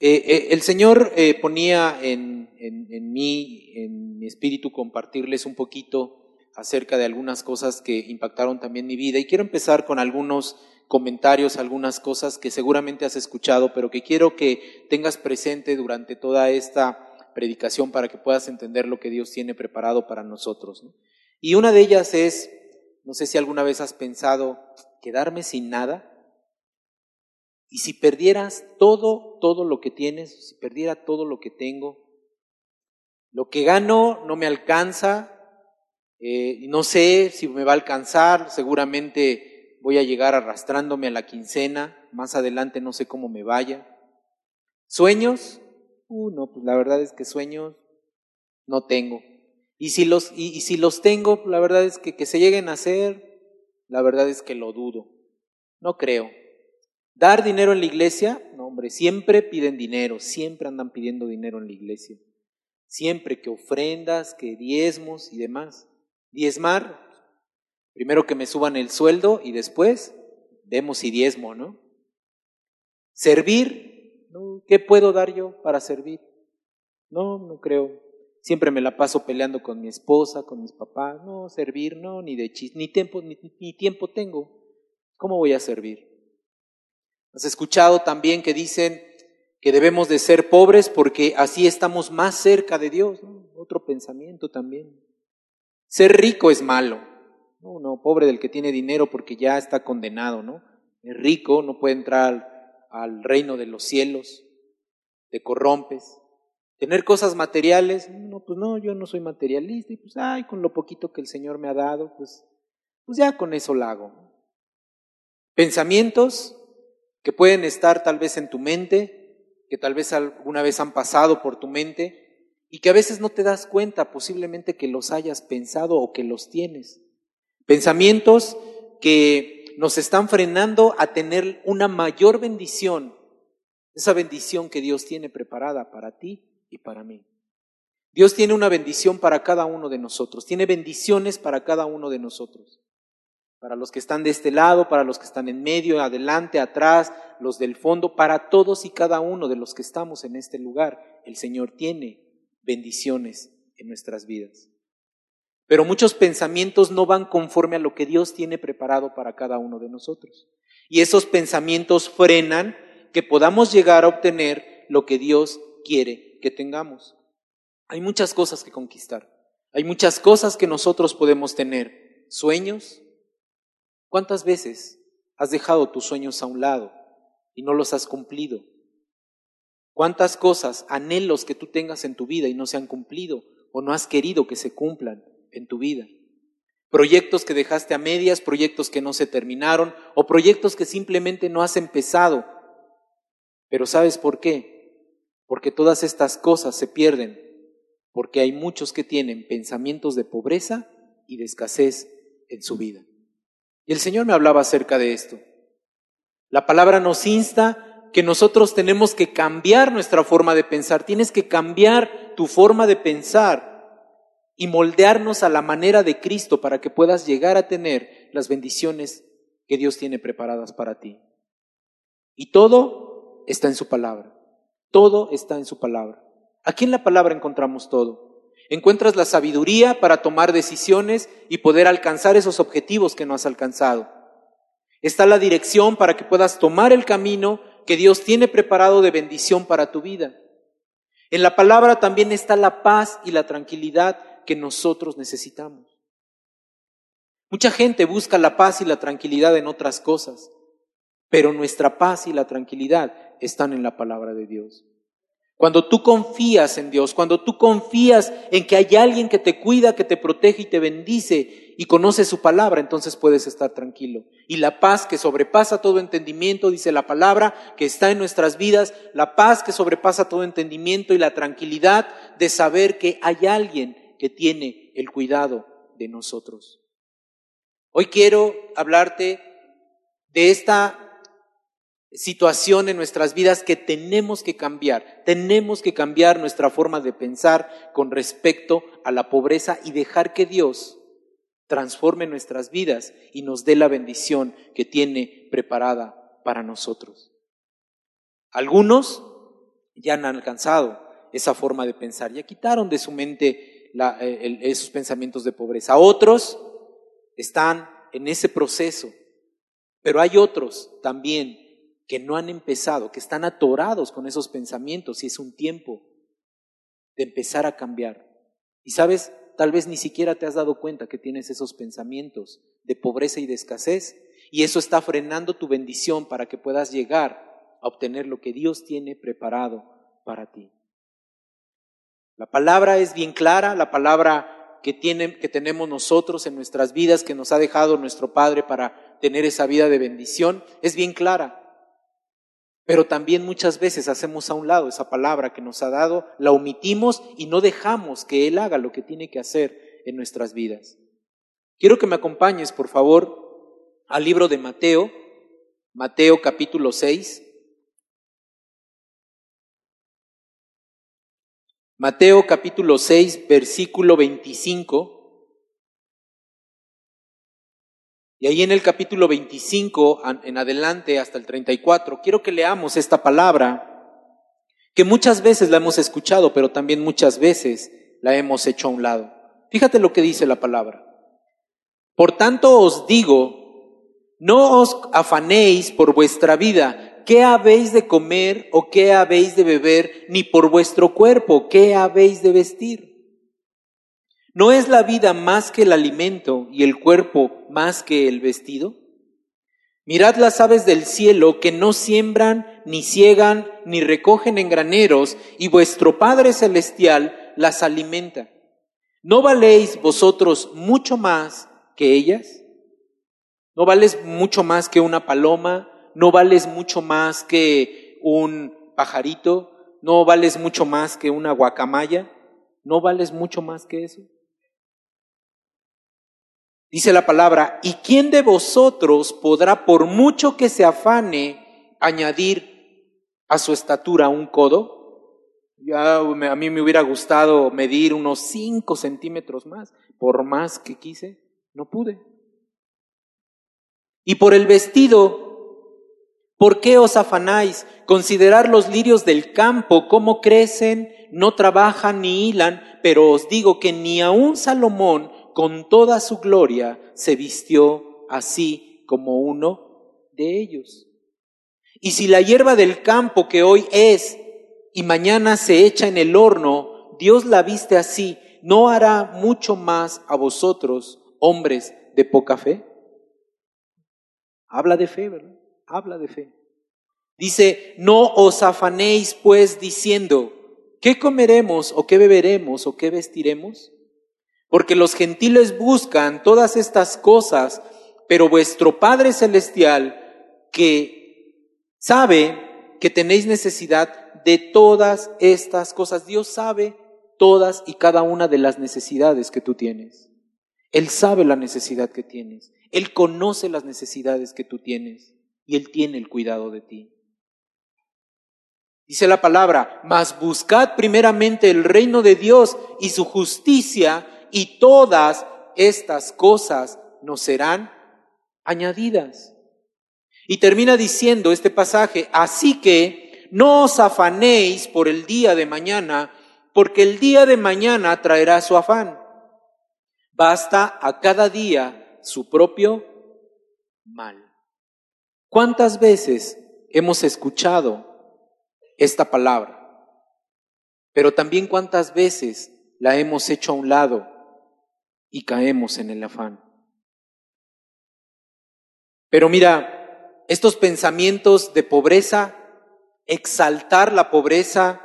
Eh, eh, el Señor eh, ponía en, en, mí, en mi espíritu, compartirles un poquito acerca de algunas cosas que impactaron también mi vida. Y quiero empezar con algunos comentarios, algunas cosas que seguramente has escuchado, pero que quiero que tengas presente durante toda esta predicación para que puedas entender lo que Dios tiene preparado para nosotros. Y una de ellas es, no sé si alguna vez has pensado, quedarme sin nada. Y si perdieras todo, todo lo que tienes, si perdiera todo lo que tengo, lo que gano no me alcanza, eh, no sé si me va a alcanzar, seguramente voy a llegar arrastrándome a la quincena, más adelante no sé cómo me vaya. ¿Sueños? Uh, no, pues la verdad es que sueños no tengo. Y si los, y, y si los tengo, la verdad es que que se lleguen a hacer, la verdad es que lo dudo. No creo. Dar dinero en la iglesia, no hombre, siempre piden dinero, siempre andan pidiendo dinero en la iglesia. Siempre que ofrendas, que diezmos y demás. Diezmar, primero que me suban el sueldo y después demos y diezmo, ¿no? Servir, ¿qué puedo dar yo para servir? No, no creo. Siempre me la paso peleando con mi esposa, con mis papás. No, servir, no, ni de chis, ni tiempo, ni tiempo tengo. ¿Cómo voy a servir? Has escuchado también que dicen que debemos de ser pobres porque así estamos más cerca de Dios. Otro pensamiento también. Ser rico es malo. No, pobre del que tiene dinero porque ya está condenado, ¿no? Es rico, no puede entrar al, reino de los cielos, te corrompes. Tener cosas materiales, no, pues no, yo no soy materialista y pues, ay, con lo poquito que el Señor me ha dado, pues, pues ya con eso lo hago. Pensamientos, que pueden estar tal vez en tu mente, que tal vez alguna vez han pasado por tu mente y que a veces no te das cuenta posiblemente que los hayas pensado o que los tienes. Pensamientos que nos están frenando a tener una mayor bendición, esa bendición que Dios tiene preparada para ti y para mí. Dios tiene una bendición para cada uno de nosotros, tiene bendiciones para cada uno de nosotros para los que están de este lado, para los que están en medio, adelante, atrás, los del fondo, para todos y cada uno de los que estamos en este lugar, el Señor tiene bendiciones en nuestras vidas. Pero muchos pensamientos no van conforme a lo que Dios tiene preparado para cada uno de nosotros. Y esos pensamientos frenan que podamos llegar a obtener lo que Dios quiere que tengamos. Hay muchas cosas que conquistar. Hay muchas cosas que nosotros podemos tener. Sueños, ¿Cuántas veces has dejado tus sueños a un lado y no los has cumplido? ¿Cuántas cosas, anhelos que tú tengas en tu vida y no se han cumplido o no has querido que se cumplan en tu vida? Proyectos que dejaste a medias, proyectos que no se terminaron o proyectos que simplemente no has empezado. Pero ¿sabes por qué? Porque todas estas cosas se pierden porque hay muchos que tienen pensamientos de pobreza y de escasez en su vida. Y el Señor me hablaba acerca de esto. La palabra nos insta que nosotros tenemos que cambiar nuestra forma de pensar. Tienes que cambiar tu forma de pensar y moldearnos a la manera de Cristo para que puedas llegar a tener las bendiciones que Dios tiene preparadas para ti. Y todo está en su palabra. Todo está en su palabra. Aquí en la palabra encontramos todo. Encuentras la sabiduría para tomar decisiones y poder alcanzar esos objetivos que no has alcanzado. Está la dirección para que puedas tomar el camino que Dios tiene preparado de bendición para tu vida. En la palabra también está la paz y la tranquilidad que nosotros necesitamos. Mucha gente busca la paz y la tranquilidad en otras cosas, pero nuestra paz y la tranquilidad están en la palabra de Dios. Cuando tú confías en Dios, cuando tú confías en que hay alguien que te cuida, que te protege y te bendice y conoce su palabra, entonces puedes estar tranquilo. Y la paz que sobrepasa todo entendimiento, dice la palabra, que está en nuestras vidas, la paz que sobrepasa todo entendimiento y la tranquilidad de saber que hay alguien que tiene el cuidado de nosotros. Hoy quiero hablarte de esta situación en nuestras vidas que tenemos que cambiar. Tenemos que cambiar nuestra forma de pensar con respecto a la pobreza y dejar que Dios transforme nuestras vidas y nos dé la bendición que tiene preparada para nosotros. Algunos ya han alcanzado esa forma de pensar, ya quitaron de su mente eh, esos pensamientos de pobreza. Otros están en ese proceso, pero hay otros también que no han empezado, que están atorados con esos pensamientos y es un tiempo de empezar a cambiar. Y sabes, tal vez ni siquiera te has dado cuenta que tienes esos pensamientos de pobreza y de escasez y eso está frenando tu bendición para que puedas llegar a obtener lo que Dios tiene preparado para ti. La palabra es bien clara, la palabra que, que tenemos nosotros en nuestras vidas, que nos ha dejado nuestro Padre para tener esa vida de bendición, es bien clara. Pero también muchas veces hacemos a un lado esa palabra que nos ha dado, la omitimos y no dejamos que Él haga lo que tiene que hacer en nuestras vidas. Quiero que me acompañes, por favor, al libro de Mateo, Mateo capítulo 6. Mateo capítulo 6, versículo 25. Y ahí en el capítulo 25 en adelante hasta el 34, quiero que leamos esta palabra que muchas veces la hemos escuchado, pero también muchas veces la hemos hecho a un lado. Fíjate lo que dice la palabra. Por tanto os digo, no os afanéis por vuestra vida, qué habéis de comer o qué habéis de beber, ni por vuestro cuerpo, qué habéis de vestir. ¿No es la vida más que el alimento y el cuerpo más que el vestido? Mirad las aves del cielo que no siembran, ni ciegan, ni recogen en graneros, y vuestro Padre Celestial las alimenta. ¿No valéis vosotros mucho más que ellas? ¿No vales mucho más que una paloma? ¿No vales mucho más que un pajarito? ¿No vales mucho más que una guacamaya? ¿No vales mucho más que eso? Dice la palabra, ¿y quién de vosotros podrá, por mucho que se afane, añadir a su estatura un codo? Ya a mí me hubiera gustado medir unos cinco centímetros más, por más que quise, no pude. Y por el vestido, ¿por qué os afanáis? Considerar los lirios del campo, cómo crecen, no trabajan ni hilan, pero os digo que ni aun Salomón, con toda su gloria se vistió así como uno de ellos. Y si la hierba del campo que hoy es y mañana se echa en el horno, Dios la viste así, ¿no hará mucho más a vosotros, hombres de poca fe? Habla de fe, ¿verdad? Habla de fe. Dice, no os afanéis pues diciendo, ¿qué comeremos o qué beberemos o qué vestiremos? Porque los gentiles buscan todas estas cosas, pero vuestro Padre Celestial, que sabe que tenéis necesidad de todas estas cosas, Dios sabe todas y cada una de las necesidades que tú tienes. Él sabe la necesidad que tienes. Él conoce las necesidades que tú tienes y Él tiene el cuidado de ti. Dice la palabra, mas buscad primeramente el reino de Dios y su justicia y todas estas cosas nos serán añadidas. Y termina diciendo este pasaje, así que no os afanéis por el día de mañana, porque el día de mañana traerá su afán. Basta a cada día su propio mal. ¿Cuántas veces hemos escuchado esta palabra? Pero también cuántas veces la hemos hecho a un lado y caemos en el afán. Pero mira, estos pensamientos de pobreza, exaltar la pobreza,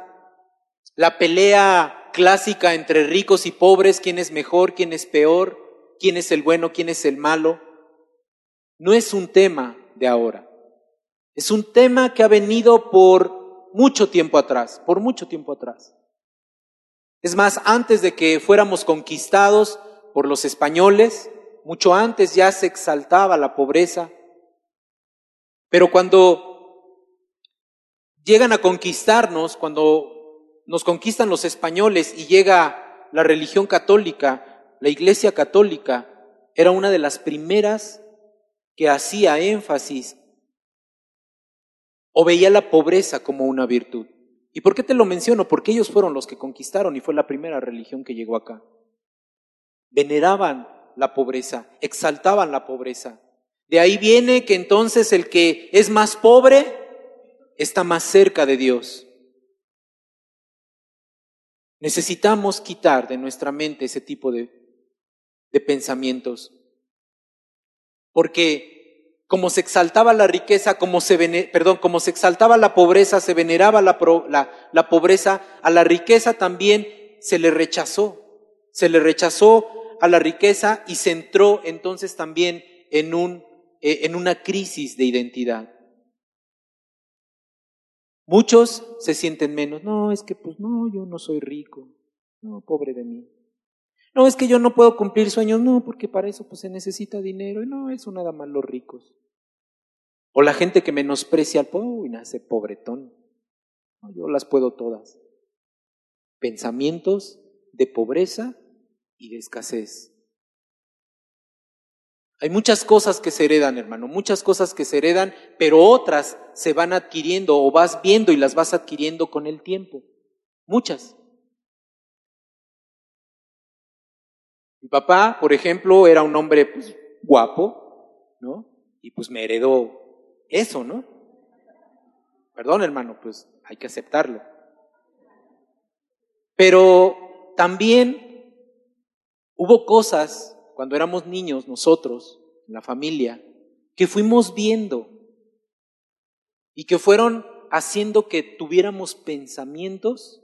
la pelea clásica entre ricos y pobres, quién es mejor, quién es peor, quién es el bueno, quién es el malo, no es un tema de ahora. Es un tema que ha venido por mucho tiempo atrás, por mucho tiempo atrás. Es más, antes de que fuéramos conquistados, por los españoles, mucho antes ya se exaltaba la pobreza, pero cuando llegan a conquistarnos, cuando nos conquistan los españoles y llega la religión católica, la iglesia católica era una de las primeras que hacía énfasis o veía la pobreza como una virtud. ¿Y por qué te lo menciono? Porque ellos fueron los que conquistaron y fue la primera religión que llegó acá. Veneraban la pobreza, exaltaban la pobreza. De ahí viene que entonces el que es más pobre está más cerca de Dios. Necesitamos quitar de nuestra mente ese tipo de, de pensamientos. Porque como se exaltaba la riqueza, como se, perdón, como se exaltaba la pobreza, se veneraba la, la, la pobreza, a la riqueza también se le rechazó. Se le rechazó a la riqueza y se entró entonces también en, un, eh, en una crisis de identidad. Muchos se sienten menos. No, es que pues no, yo no soy rico. No, pobre de mí. No, es que yo no puedo cumplir sueños. No, porque para eso pues se necesita dinero. Y no, eso nada más los ricos. O la gente que menosprecia al pobre y nace pobretón. No, yo las puedo todas. Pensamientos de pobreza y de escasez. Hay muchas cosas que se heredan, hermano, muchas cosas que se heredan, pero otras se van adquiriendo o vas viendo y las vas adquiriendo con el tiempo. Muchas. Mi papá, por ejemplo, era un hombre pues, guapo, ¿no? Y pues me heredó eso, ¿no? Perdón, hermano, pues hay que aceptarlo. Pero también hubo cosas cuando éramos niños nosotros, en la familia, que fuimos viendo y que fueron haciendo que tuviéramos pensamientos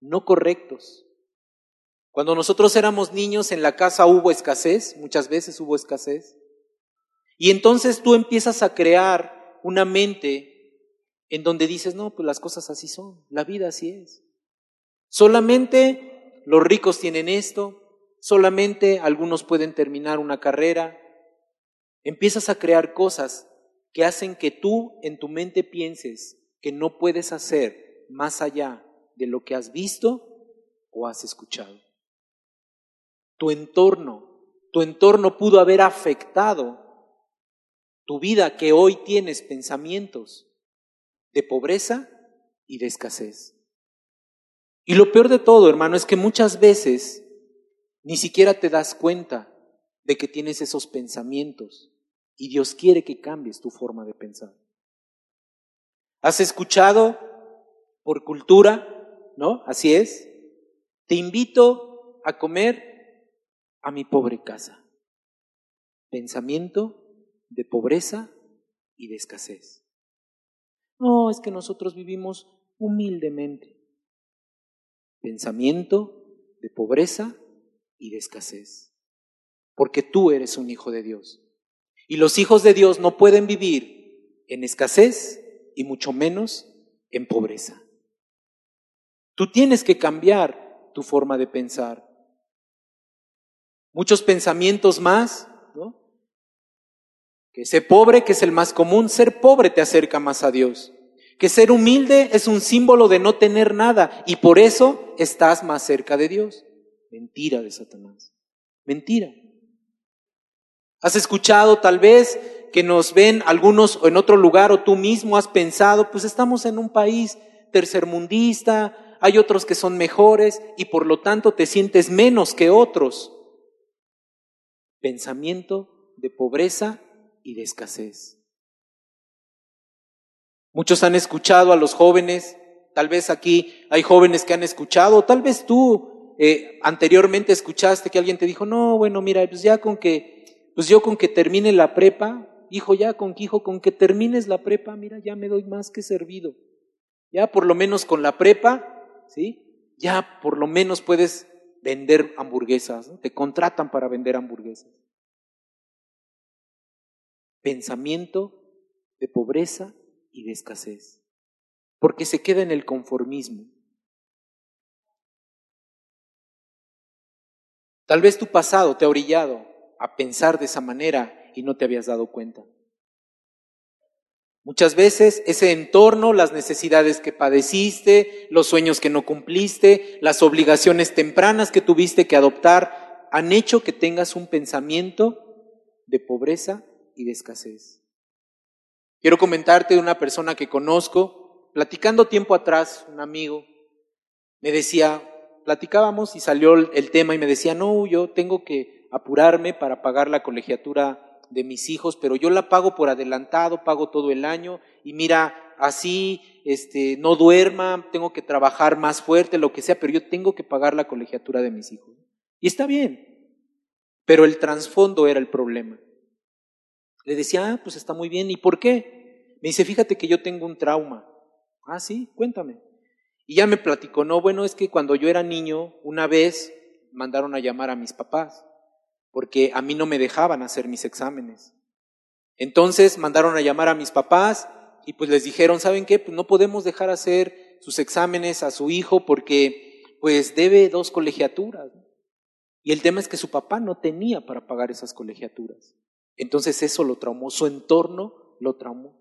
no correctos. Cuando nosotros éramos niños en la casa hubo escasez, muchas veces hubo escasez, y entonces tú empiezas a crear una mente en donde dices, no, pues las cosas así son, la vida así es. Solamente los ricos tienen esto, solamente algunos pueden terminar una carrera. Empiezas a crear cosas que hacen que tú en tu mente pienses que no puedes hacer más allá de lo que has visto o has escuchado. Tu entorno, tu entorno pudo haber afectado tu vida que hoy tienes pensamientos de pobreza y de escasez. Y lo peor de todo, hermano, es que muchas veces ni siquiera te das cuenta de que tienes esos pensamientos y Dios quiere que cambies tu forma de pensar. ¿Has escuchado por cultura? ¿No? Así es. Te invito a comer a mi pobre casa. Pensamiento de pobreza y de escasez. No, es que nosotros vivimos humildemente. Pensamiento de pobreza y de escasez. Porque tú eres un hijo de Dios. Y los hijos de Dios no pueden vivir en escasez y mucho menos en pobreza. Tú tienes que cambiar tu forma de pensar. Muchos pensamientos más, ¿no? Que ser pobre, que es el más común, ser pobre te acerca más a Dios. Que ser humilde es un símbolo de no tener nada y por eso estás más cerca de Dios. Mentira de Satanás. Mentira. ¿Has escuchado tal vez que nos ven algunos en otro lugar o tú mismo has pensado, pues estamos en un país tercermundista, hay otros que son mejores y por lo tanto te sientes menos que otros? Pensamiento de pobreza y de escasez. Muchos han escuchado a los jóvenes, tal vez aquí hay jóvenes que han escuchado, tal vez tú eh, anteriormente escuchaste que alguien te dijo, no, bueno, mira, pues ya con que, pues yo con que termine la prepa, hijo, ya con que, hijo, con que termines la prepa, mira, ya me doy más que servido. Ya por lo menos con la prepa, ¿sí? Ya por lo menos puedes vender hamburguesas, te contratan para vender hamburguesas. Pensamiento de pobreza y de escasez, porque se queda en el conformismo. Tal vez tu pasado te ha orillado a pensar de esa manera y no te habías dado cuenta. Muchas veces ese entorno, las necesidades que padeciste, los sueños que no cumpliste, las obligaciones tempranas que tuviste que adoptar, han hecho que tengas un pensamiento de pobreza y de escasez. Quiero comentarte de una persona que conozco, platicando tiempo atrás, un amigo me decía, platicábamos y salió el tema y me decía, no, yo tengo que apurarme para pagar la colegiatura de mis hijos, pero yo la pago por adelantado, pago todo el año y mira, así este no duerma, tengo que trabajar más fuerte, lo que sea, pero yo tengo que pagar la colegiatura de mis hijos. Y está bien. Pero el trasfondo era el problema. Le decía, ah, pues está muy bien, ¿y por qué? Me dice, fíjate que yo tengo un trauma. Ah, sí, cuéntame. Y ya me platicó, no, bueno, es que cuando yo era niño, una vez mandaron a llamar a mis papás, porque a mí no me dejaban hacer mis exámenes. Entonces mandaron a llamar a mis papás y pues les dijeron, ¿saben qué? Pues no podemos dejar hacer sus exámenes a su hijo porque pues debe dos colegiaturas. Y el tema es que su papá no tenía para pagar esas colegiaturas. Entonces eso lo traumó, su entorno lo traumó.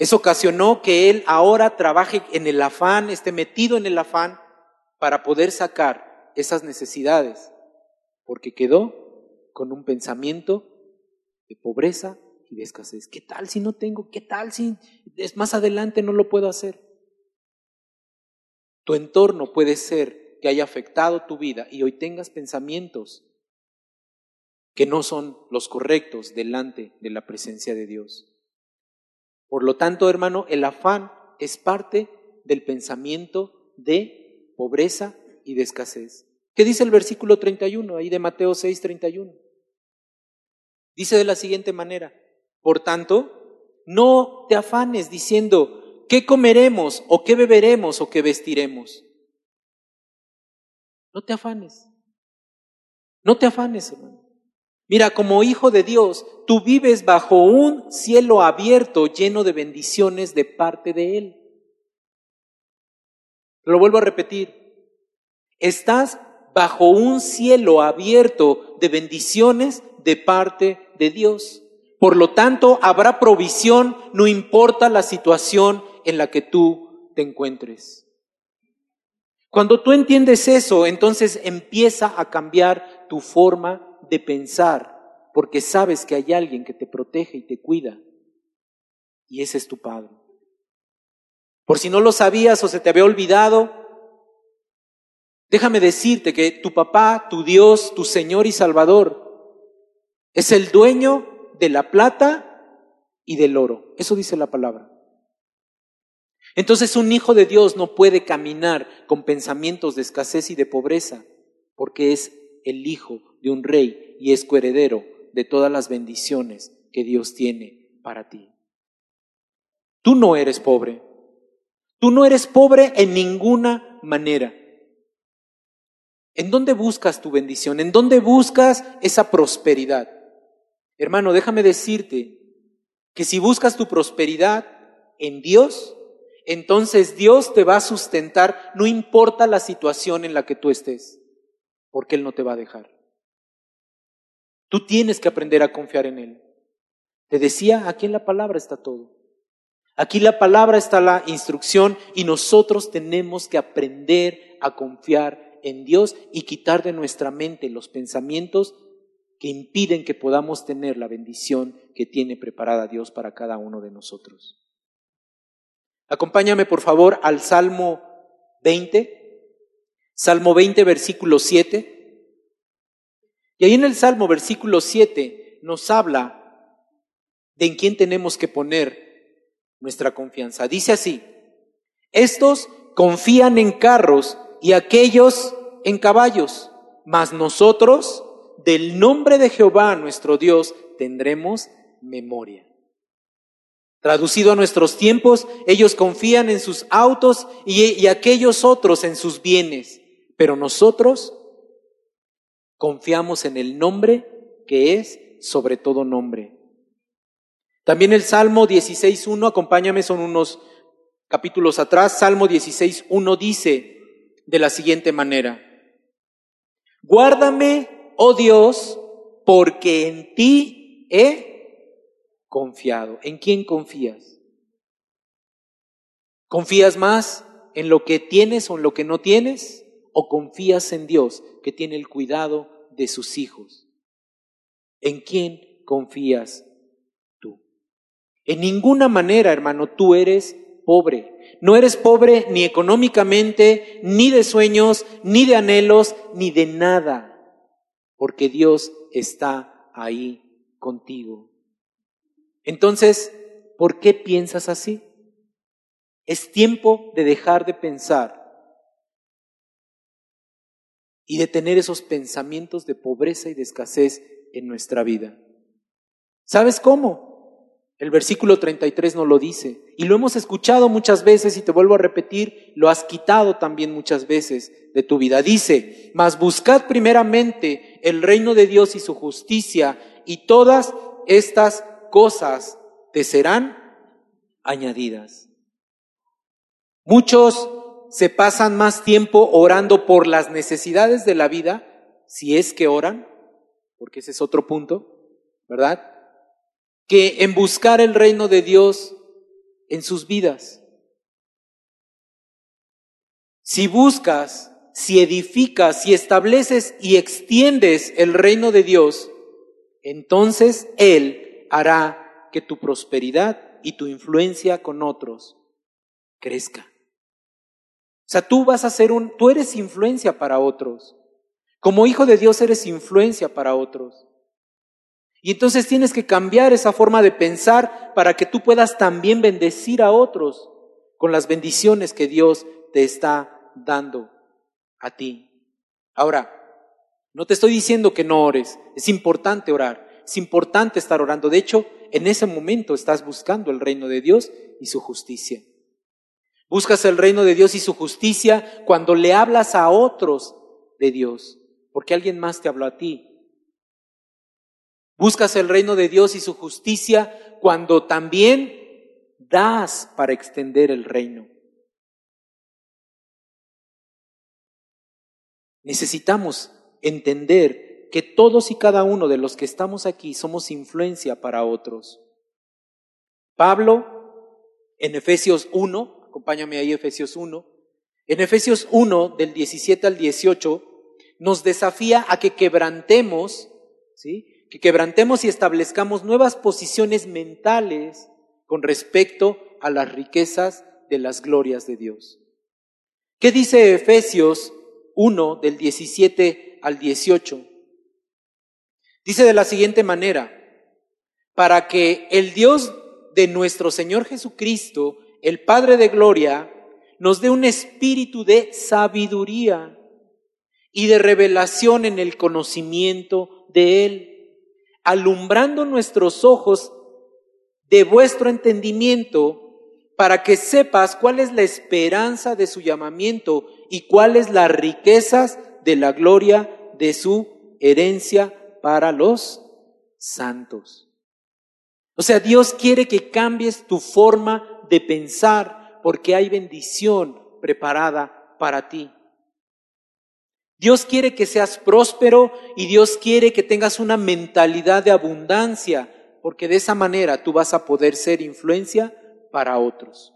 Eso ocasionó que él ahora trabaje en el afán, esté metido en el afán para poder sacar esas necesidades, porque quedó con un pensamiento de pobreza y de escasez. ¿Qué tal si no tengo? ¿Qué tal si es más adelante no lo puedo hacer? Tu entorno puede ser que haya afectado tu vida y hoy tengas pensamientos que no son los correctos delante de la presencia de Dios. Por lo tanto, hermano, el afán es parte del pensamiento de pobreza y de escasez. ¿Qué dice el versículo 31 ahí de Mateo 6, 31? Dice de la siguiente manera, por tanto, no te afanes diciendo, ¿qué comeremos o qué beberemos o qué vestiremos? No te afanes. No te afanes, hermano. Mira, como hijo de Dios, tú vives bajo un cielo abierto lleno de bendiciones de parte de Él. Lo vuelvo a repetir. Estás bajo un cielo abierto de bendiciones de parte de Dios. Por lo tanto, habrá provisión, no importa la situación en la que tú te encuentres. Cuando tú entiendes eso, entonces empieza a cambiar tu forma de pensar, porque sabes que hay alguien que te protege y te cuida, y ese es tu Padre. Por si no lo sabías o se te había olvidado, déjame decirte que tu papá, tu Dios, tu Señor y Salvador, es el dueño de la plata y del oro. Eso dice la palabra. Entonces un hijo de Dios no puede caminar con pensamientos de escasez y de pobreza, porque es el hijo de un rey y es coheredero de todas las bendiciones que Dios tiene para ti. Tú no eres pobre. Tú no eres pobre en ninguna manera. ¿En dónde buscas tu bendición? ¿En dónde buscas esa prosperidad? Hermano, déjame decirte que si buscas tu prosperidad en Dios, entonces Dios te va a sustentar, no importa la situación en la que tú estés, porque Él no te va a dejar. Tú tienes que aprender a confiar en Él. Te decía, aquí en la palabra está todo. Aquí la palabra está la instrucción y nosotros tenemos que aprender a confiar en Dios y quitar de nuestra mente los pensamientos que impiden que podamos tener la bendición que tiene preparada Dios para cada uno de nosotros. Acompáñame por favor al Salmo 20, Salmo 20, versículo 7. Y ahí en el Salmo versículo 7 nos habla de en quién tenemos que poner nuestra confianza. Dice así, estos confían en carros y aquellos en caballos, mas nosotros del nombre de Jehová nuestro Dios tendremos memoria. Traducido a nuestros tiempos, ellos confían en sus autos y, y aquellos otros en sus bienes, pero nosotros confiamos en el nombre que es sobre todo nombre. También el Salmo 16.1, acompáñame, son unos capítulos atrás, Salmo 16.1 dice de la siguiente manera, Guárdame, oh Dios, porque en ti he confiado. ¿En quién confías? ¿Confías más en lo que tienes o en lo que no tienes? ¿O confías en Dios que tiene el cuidado de sus hijos? ¿En quién confías tú? En ninguna manera, hermano, tú eres pobre. No eres pobre ni económicamente, ni de sueños, ni de anhelos, ni de nada, porque Dios está ahí contigo. Entonces, ¿por qué piensas así? Es tiempo de dejar de pensar y de tener esos pensamientos de pobreza y de escasez en nuestra vida. ¿Sabes cómo? El versículo 33 no lo dice. Y lo hemos escuchado muchas veces y te vuelvo a repetir, lo has quitado también muchas veces de tu vida. Dice, mas buscad primeramente el reino de Dios y su justicia y todas estas cosas te serán añadidas. Muchos se pasan más tiempo orando por las necesidades de la vida, si es que oran, porque ese es otro punto, ¿verdad? que en buscar el reino de Dios en sus vidas. Si buscas, si edificas, si estableces y extiendes el reino de Dios, entonces Él hará que tu prosperidad y tu influencia con otros crezca. O sea, tú vas a ser un, tú eres influencia para otros. Como hijo de Dios eres influencia para otros. Y entonces tienes que cambiar esa forma de pensar para que tú puedas también bendecir a otros con las bendiciones que Dios te está dando a ti. Ahora, no te estoy diciendo que no ores, es importante orar, es importante estar orando. De hecho, en ese momento estás buscando el reino de Dios y su justicia. Buscas el reino de Dios y su justicia cuando le hablas a otros de Dios, porque alguien más te habló a ti Buscas el reino de Dios y su justicia cuando también das para extender el reino. Necesitamos entender que todos y cada uno de los que estamos aquí somos influencia para otros. Pablo, en Efesios 1, acompáñame ahí Efesios 1, en Efesios 1 del 17 al 18, nos desafía a que quebrantemos, ¿sí? que quebrantemos y establezcamos nuevas posiciones mentales con respecto a las riquezas de las glorias de Dios. ¿Qué dice Efesios 1 del 17 al 18? Dice de la siguiente manera, para que el Dios de nuestro Señor Jesucristo, el Padre de Gloria, nos dé un espíritu de sabiduría y de revelación en el conocimiento de Él alumbrando nuestros ojos de vuestro entendimiento, para que sepas cuál es la esperanza de su llamamiento y cuáles las riquezas de la gloria de su herencia para los santos. O sea, Dios quiere que cambies tu forma de pensar porque hay bendición preparada para ti. Dios quiere que seas próspero y Dios quiere que tengas una mentalidad de abundancia, porque de esa manera tú vas a poder ser influencia para otros.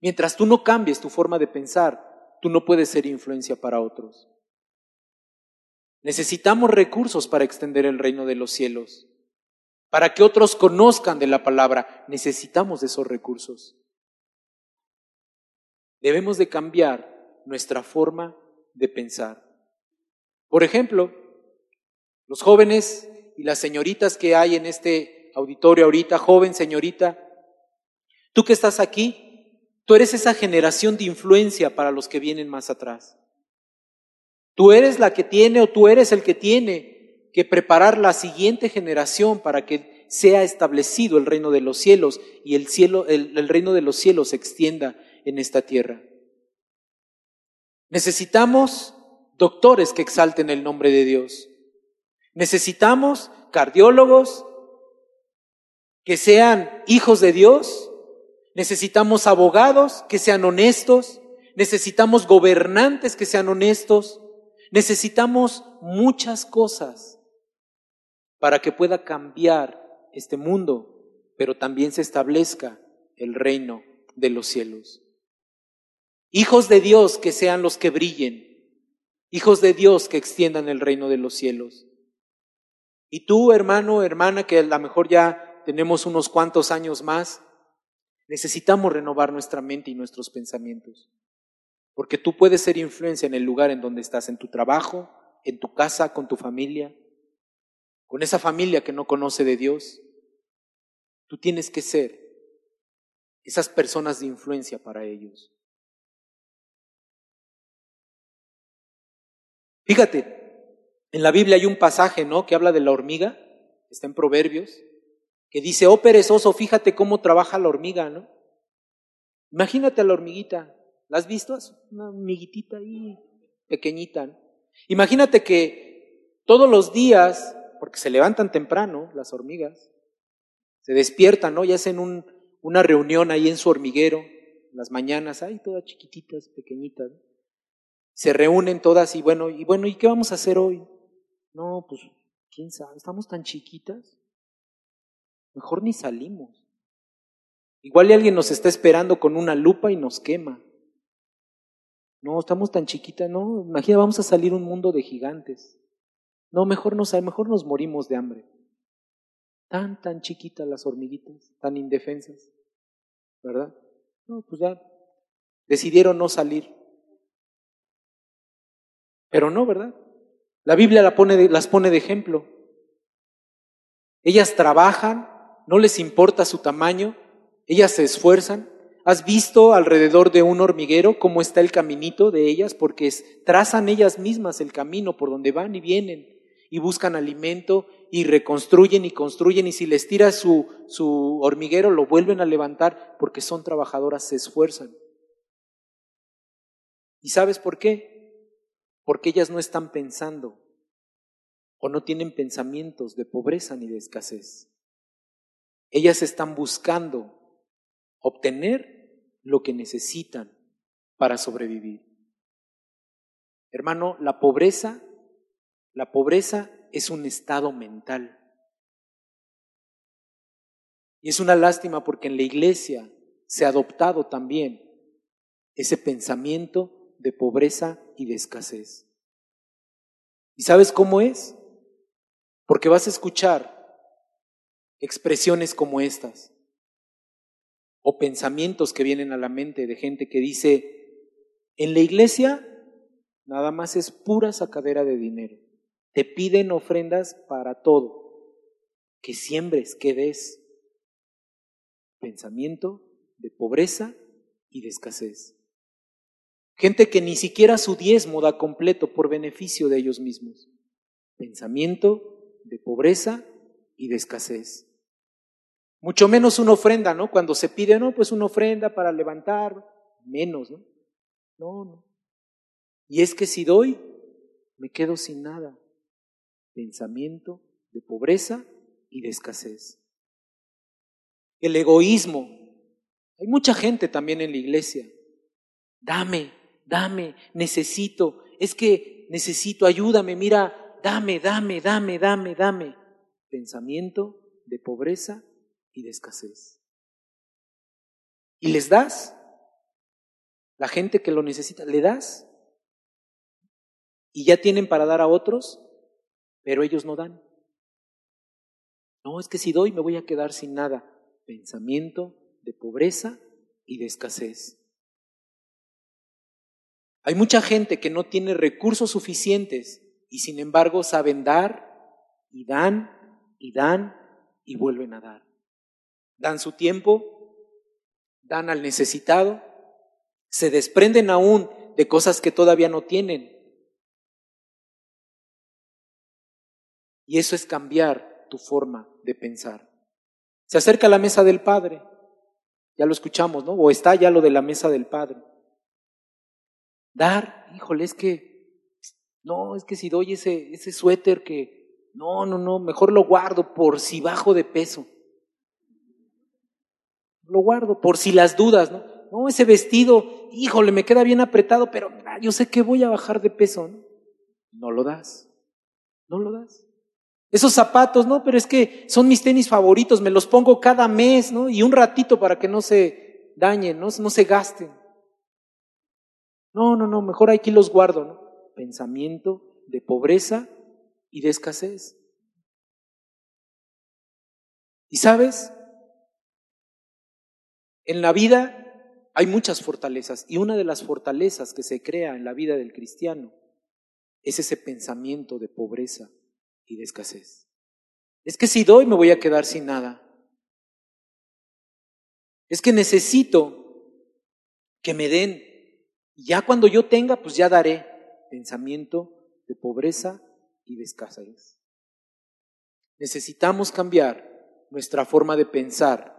Mientras tú no cambies tu forma de pensar, tú no puedes ser influencia para otros. Necesitamos recursos para extender el reino de los cielos. Para que otros conozcan de la palabra, necesitamos esos recursos. Debemos de cambiar nuestra forma de pensar. Por ejemplo, los jóvenes y las señoritas que hay en este auditorio ahorita, joven señorita, tú que estás aquí, tú eres esa generación de influencia para los que vienen más atrás. Tú eres la que tiene o tú eres el que tiene que preparar la siguiente generación para que sea establecido el reino de los cielos y el cielo, el, reino de los cielos se extienda en esta tierra. Necesitamos doctores que exalten el nombre de Dios. Necesitamos cardiólogos que sean hijos de Dios. Necesitamos abogados que sean honestos. Necesitamos gobernantes que sean honestos. Necesitamos muchas cosas para que pueda cambiar este mundo, pero también se establezca el reino de los cielos. Hijos de Dios que sean los que brillen. Hijos de Dios que extiendan el reino de los cielos. Y tú, hermano, hermana, que a lo mejor ya tenemos unos cuantos años más, necesitamos renovar nuestra mente y nuestros pensamientos. Porque tú puedes ser influencia en el lugar en donde estás, en tu trabajo, en tu casa, con tu familia, con esa familia que no conoce de Dios. Tú tienes que ser esas personas de influencia para ellos. Fíjate, en la Biblia hay un pasaje, ¿no? Que habla de la hormiga, está en Proverbios, que dice, oh perezoso, fíjate cómo trabaja la hormiga, ¿no? Imagínate a la hormiguita, ¿la has visto? Una hormiguitita ahí, pequeñita. Imagínate que todos los días, porque se levantan temprano las hormigas, se despiertan, ¿no? Y hacen un, una reunión ahí en su hormiguero, las mañanas, ahí todas chiquititas, pequeñitas. Se reúnen todas y bueno, y bueno, ¿y qué vamos a hacer hoy? No, pues, quién sabe, estamos tan chiquitas. Mejor ni salimos. Igual alguien nos está esperando con una lupa y nos quema. No, estamos tan chiquitas, no, imagina, vamos a salir un mundo de gigantes. No, mejor no mejor nos morimos de hambre. Tan, tan chiquitas las hormiguitas, tan indefensas, ¿verdad? No, pues ya decidieron no salir. Pero no, ¿verdad? La Biblia las pone de ejemplo. Ellas trabajan, no les importa su tamaño, ellas se esfuerzan. ¿Has visto alrededor de un hormiguero cómo está el caminito de ellas? Porque trazan ellas mismas el camino por donde van y vienen y buscan alimento y reconstruyen y construyen y si les tira su, su hormiguero lo vuelven a levantar porque son trabajadoras, se esfuerzan. ¿Y sabes por qué? Porque ellas no están pensando o no tienen pensamientos de pobreza ni de escasez. Ellas están buscando obtener lo que necesitan para sobrevivir. Hermano, la pobreza, la pobreza es un estado mental. Y es una lástima porque en la iglesia se ha adoptado también ese pensamiento de pobreza y de escasez. ¿Y sabes cómo es? Porque vas a escuchar expresiones como estas o pensamientos que vienen a la mente de gente que dice, en la iglesia nada más es pura sacadera de dinero. Te piden ofrendas para todo, que siembres, que des. Pensamiento de pobreza y de escasez. Gente que ni siquiera su diezmo da completo por beneficio de ellos mismos. Pensamiento de pobreza y de escasez. Mucho menos una ofrenda, ¿no? Cuando se pide, no, pues una ofrenda para levantar, menos, ¿no? No, no. Y es que si doy, me quedo sin nada. Pensamiento de pobreza y de escasez. El egoísmo. Hay mucha gente también en la iglesia. Dame, dame, necesito. Es que necesito, ayúdame, mira, dame, dame, dame, dame, dame. Pensamiento de pobreza y de escasez. Y les das, la gente que lo necesita, le das. Y ya tienen para dar a otros, pero ellos no dan. No, es que si doy me voy a quedar sin nada. Pensamiento de pobreza y de escasez. Hay mucha gente que no tiene recursos suficientes y sin embargo saben dar y dan y dan y vuelven a dar dan su tiempo, dan al necesitado, se desprenden aún de cosas que todavía no tienen. Y eso es cambiar tu forma de pensar. Se acerca a la mesa del Padre, ya lo escuchamos, ¿no? O está ya lo de la mesa del Padre. Dar, híjole, es que, no, es que si doy ese, ese suéter que, no, no, no, mejor lo guardo por si bajo de peso lo guardo por si las dudas, ¿no? No, ese vestido, híjole, me queda bien apretado, pero ah, yo sé que voy a bajar de peso, ¿no? No lo das, no lo das. Esos zapatos, no, pero es que son mis tenis favoritos, me los pongo cada mes, ¿no? Y un ratito para que no se dañen, no, no se gasten. No, no, no, mejor aquí los guardo, ¿no? Pensamiento de pobreza y de escasez. Y sabes, en la vida hay muchas fortalezas y una de las fortalezas que se crea en la vida del cristiano es ese pensamiento de pobreza y de escasez. Es que si doy me voy a quedar sin nada. Es que necesito que me den. Ya cuando yo tenga, pues ya daré. Pensamiento de pobreza y de escasez. Necesitamos cambiar nuestra forma de pensar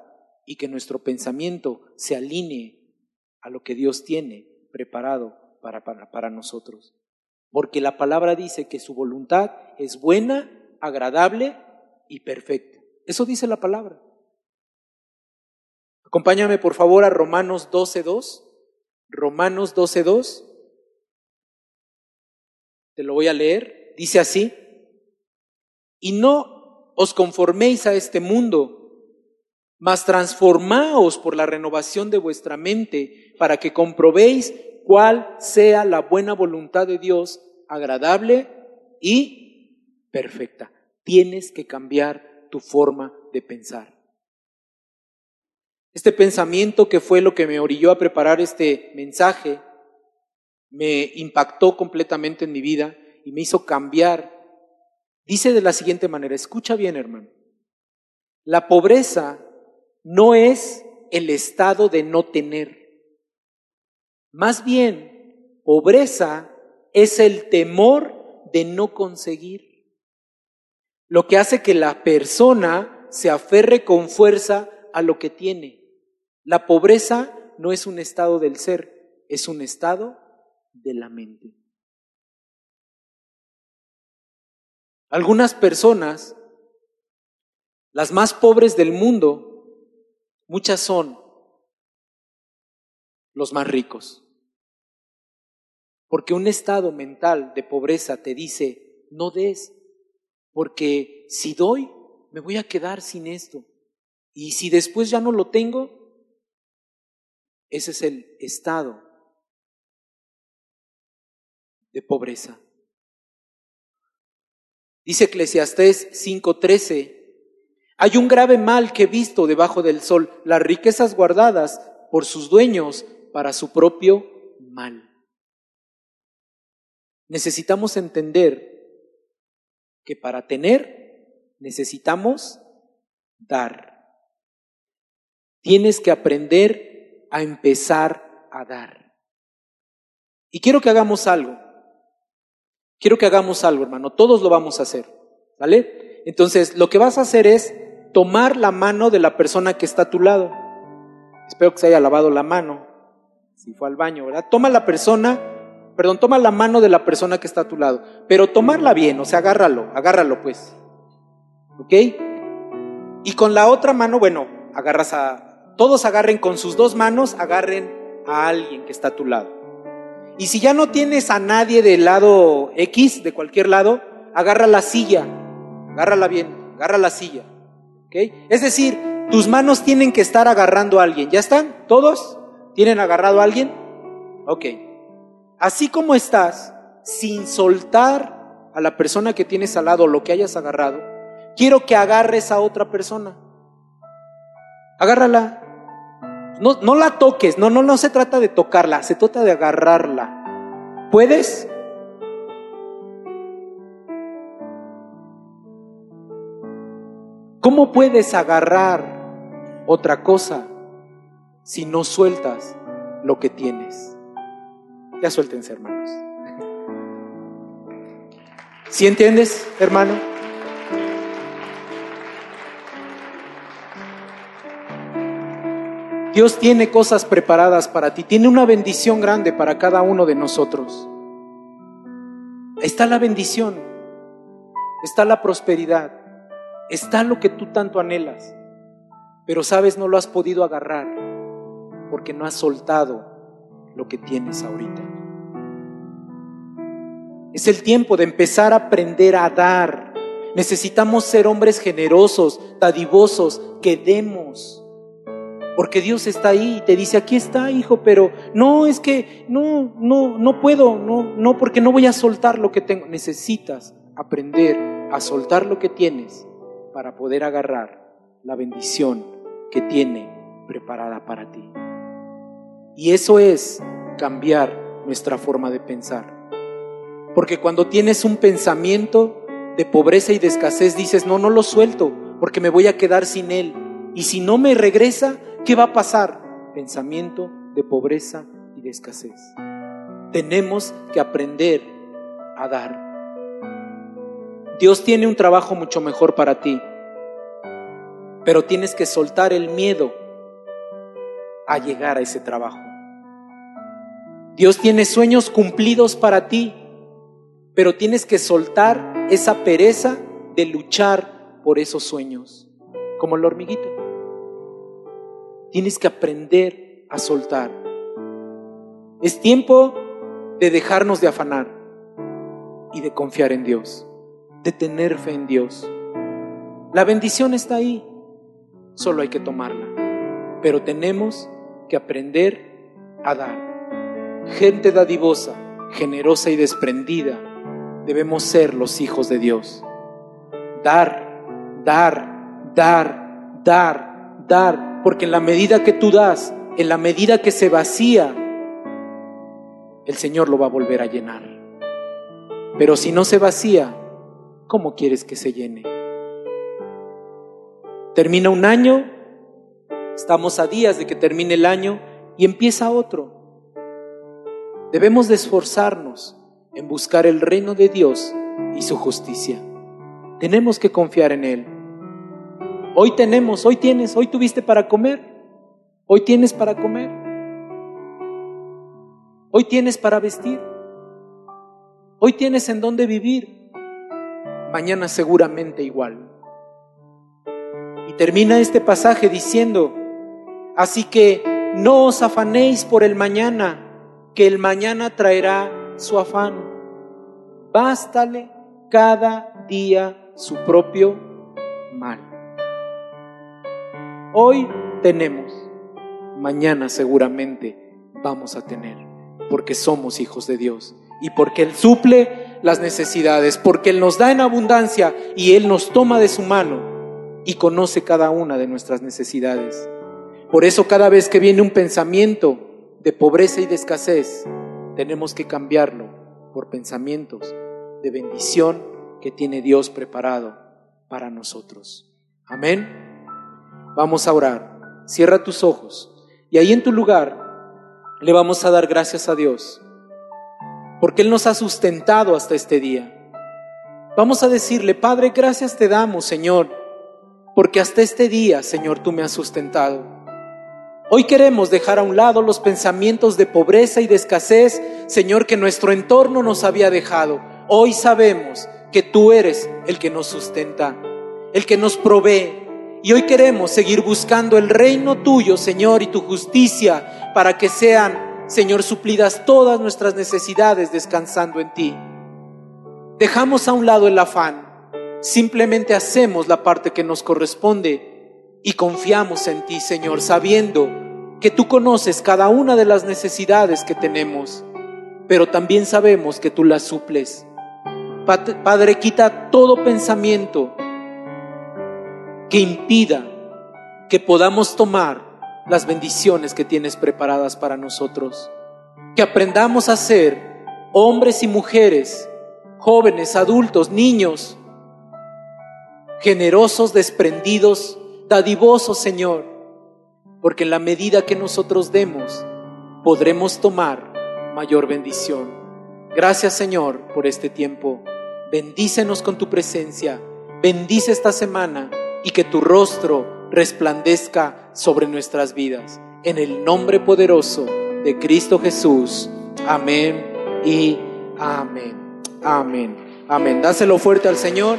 y que nuestro pensamiento se alinee a lo que Dios tiene preparado para, para, para nosotros. Porque la palabra dice que su voluntad es buena, agradable y perfecta. Eso dice la palabra. Acompáñame por favor a Romanos 12.2. Romanos 12.2. Te lo voy a leer. Dice así. Y no os conforméis a este mundo mas transformaos por la renovación de vuestra mente para que comprobéis cuál sea la buena voluntad de Dios, agradable y perfecta. Tienes que cambiar tu forma de pensar. Este pensamiento que fue lo que me orilló a preparar este mensaje, me impactó completamente en mi vida y me hizo cambiar. Dice de la siguiente manera, escucha bien hermano, la pobreza no es el estado de no tener. Más bien, pobreza es el temor de no conseguir. Lo que hace que la persona se aferre con fuerza a lo que tiene. La pobreza no es un estado del ser, es un estado de la mente. Algunas personas, las más pobres del mundo, Muchas son los más ricos. Porque un estado mental de pobreza te dice, no des, porque si doy, me voy a quedar sin esto. Y si después ya no lo tengo, ese es el estado de pobreza. Dice Eclesiastés 5:13, hay un grave mal que he visto debajo del sol, las riquezas guardadas por sus dueños para su propio mal. Necesitamos entender que para tener necesitamos dar. Tienes que aprender a empezar a dar. Y quiero que hagamos algo. Quiero que hagamos algo, hermano. Todos lo vamos a hacer. ¿Vale? Entonces, lo que vas a hacer es tomar la mano de la persona que está a tu lado. Espero que se haya lavado la mano, si fue al baño, ¿verdad? Toma la persona, perdón, toma la mano de la persona que está a tu lado, pero tomarla bien, o sea, agárralo, agárralo pues. ¿Ok? Y con la otra mano, bueno, agarras a, todos agarren con sus dos manos, agarren a alguien que está a tu lado. Y si ya no tienes a nadie del lado X, de cualquier lado, agarra la silla, agárrala bien, agarra la silla. Es decir, tus manos tienen que estar agarrando a alguien. ¿Ya están? ¿Todos? ¿Tienen agarrado a alguien? Ok. Así como estás, sin soltar a la persona que tienes al lado lo que hayas agarrado, quiero que agarres a otra persona. Agárrala. No, no la toques, no, no, no se trata de tocarla, se trata de agarrarla. ¿Puedes? ¿Cómo puedes agarrar otra cosa si no sueltas lo que tienes? Ya suéltense, hermanos. ¿Sí entiendes, hermano? Dios tiene cosas preparadas para ti, tiene una bendición grande para cada uno de nosotros. Está la bendición, está la prosperidad. Está lo que tú tanto anhelas, pero sabes, no lo has podido agarrar porque no has soltado lo que tienes ahorita. Es el tiempo de empezar a aprender a dar. Necesitamos ser hombres generosos, dadivosos, que demos. Porque Dios está ahí y te dice, aquí está, hijo, pero no, es que no, no, no puedo, no, no, porque no voy a soltar lo que tengo. Necesitas aprender a soltar lo que tienes para poder agarrar la bendición que tiene preparada para ti. Y eso es cambiar nuestra forma de pensar. Porque cuando tienes un pensamiento de pobreza y de escasez, dices, no, no lo suelto, porque me voy a quedar sin él. Y si no me regresa, ¿qué va a pasar? Pensamiento de pobreza y de escasez. Tenemos que aprender a dar. Dios tiene un trabajo mucho mejor para ti, pero tienes que soltar el miedo a llegar a ese trabajo. Dios tiene sueños cumplidos para ti, pero tienes que soltar esa pereza de luchar por esos sueños, como la hormiguita. Tienes que aprender a soltar. Es tiempo de dejarnos de afanar y de confiar en Dios, de tener fe en Dios. La bendición está ahí, solo hay que tomarla, pero tenemos que aprender a dar gente dadivosa, generosa y desprendida, debemos ser los hijos de Dios. Dar, dar, dar, dar, dar, porque en la medida que tú das, en la medida que se vacía, el Señor lo va a volver a llenar. Pero si no se vacía, ¿cómo quieres que se llene? Termina un año, estamos a días de que termine el año y empieza otro. Debemos de esforzarnos en buscar el reino de Dios y su justicia. Tenemos que confiar en Él. Hoy tenemos, hoy tienes, hoy tuviste para comer, hoy tienes para comer, hoy tienes para vestir, hoy tienes en dónde vivir, mañana seguramente igual. Y termina este pasaje diciendo, así que no os afanéis por el mañana que el mañana traerá su afán. Bástale cada día su propio mal. Hoy tenemos, mañana seguramente vamos a tener, porque somos hijos de Dios y porque Él suple las necesidades, porque Él nos da en abundancia y Él nos toma de su mano y conoce cada una de nuestras necesidades. Por eso cada vez que viene un pensamiento de pobreza y de escasez, tenemos que cambiarlo por pensamientos de bendición que tiene Dios preparado para nosotros. Amén. Vamos a orar. Cierra tus ojos y ahí en tu lugar le vamos a dar gracias a Dios porque Él nos ha sustentado hasta este día. Vamos a decirle, Padre, gracias te damos, Señor, porque hasta este día, Señor, tú me has sustentado. Hoy queremos dejar a un lado los pensamientos de pobreza y de escasez, Señor, que nuestro entorno nos había dejado. Hoy sabemos que tú eres el que nos sustenta, el que nos provee. Y hoy queremos seguir buscando el reino tuyo, Señor, y tu justicia para que sean, Señor, suplidas todas nuestras necesidades descansando en ti. Dejamos a un lado el afán, simplemente hacemos la parte que nos corresponde y confiamos en ti, Señor, sabiendo que tú conoces cada una de las necesidades que tenemos, pero también sabemos que tú las suples. Padre, quita todo pensamiento que impida que podamos tomar las bendiciones que tienes preparadas para nosotros. Que aprendamos a ser hombres y mujeres, jóvenes, adultos, niños, generosos, desprendidos, dadivoso, Señor, porque en la medida que nosotros demos, podremos tomar mayor bendición. Gracias, Señor, por este tiempo. Bendícenos con tu presencia. Bendice esta semana y que tu rostro resplandezca sobre nuestras vidas. En el nombre poderoso de Cristo Jesús. Amén y amén. Amén. Amén. Dáselo fuerte al Señor.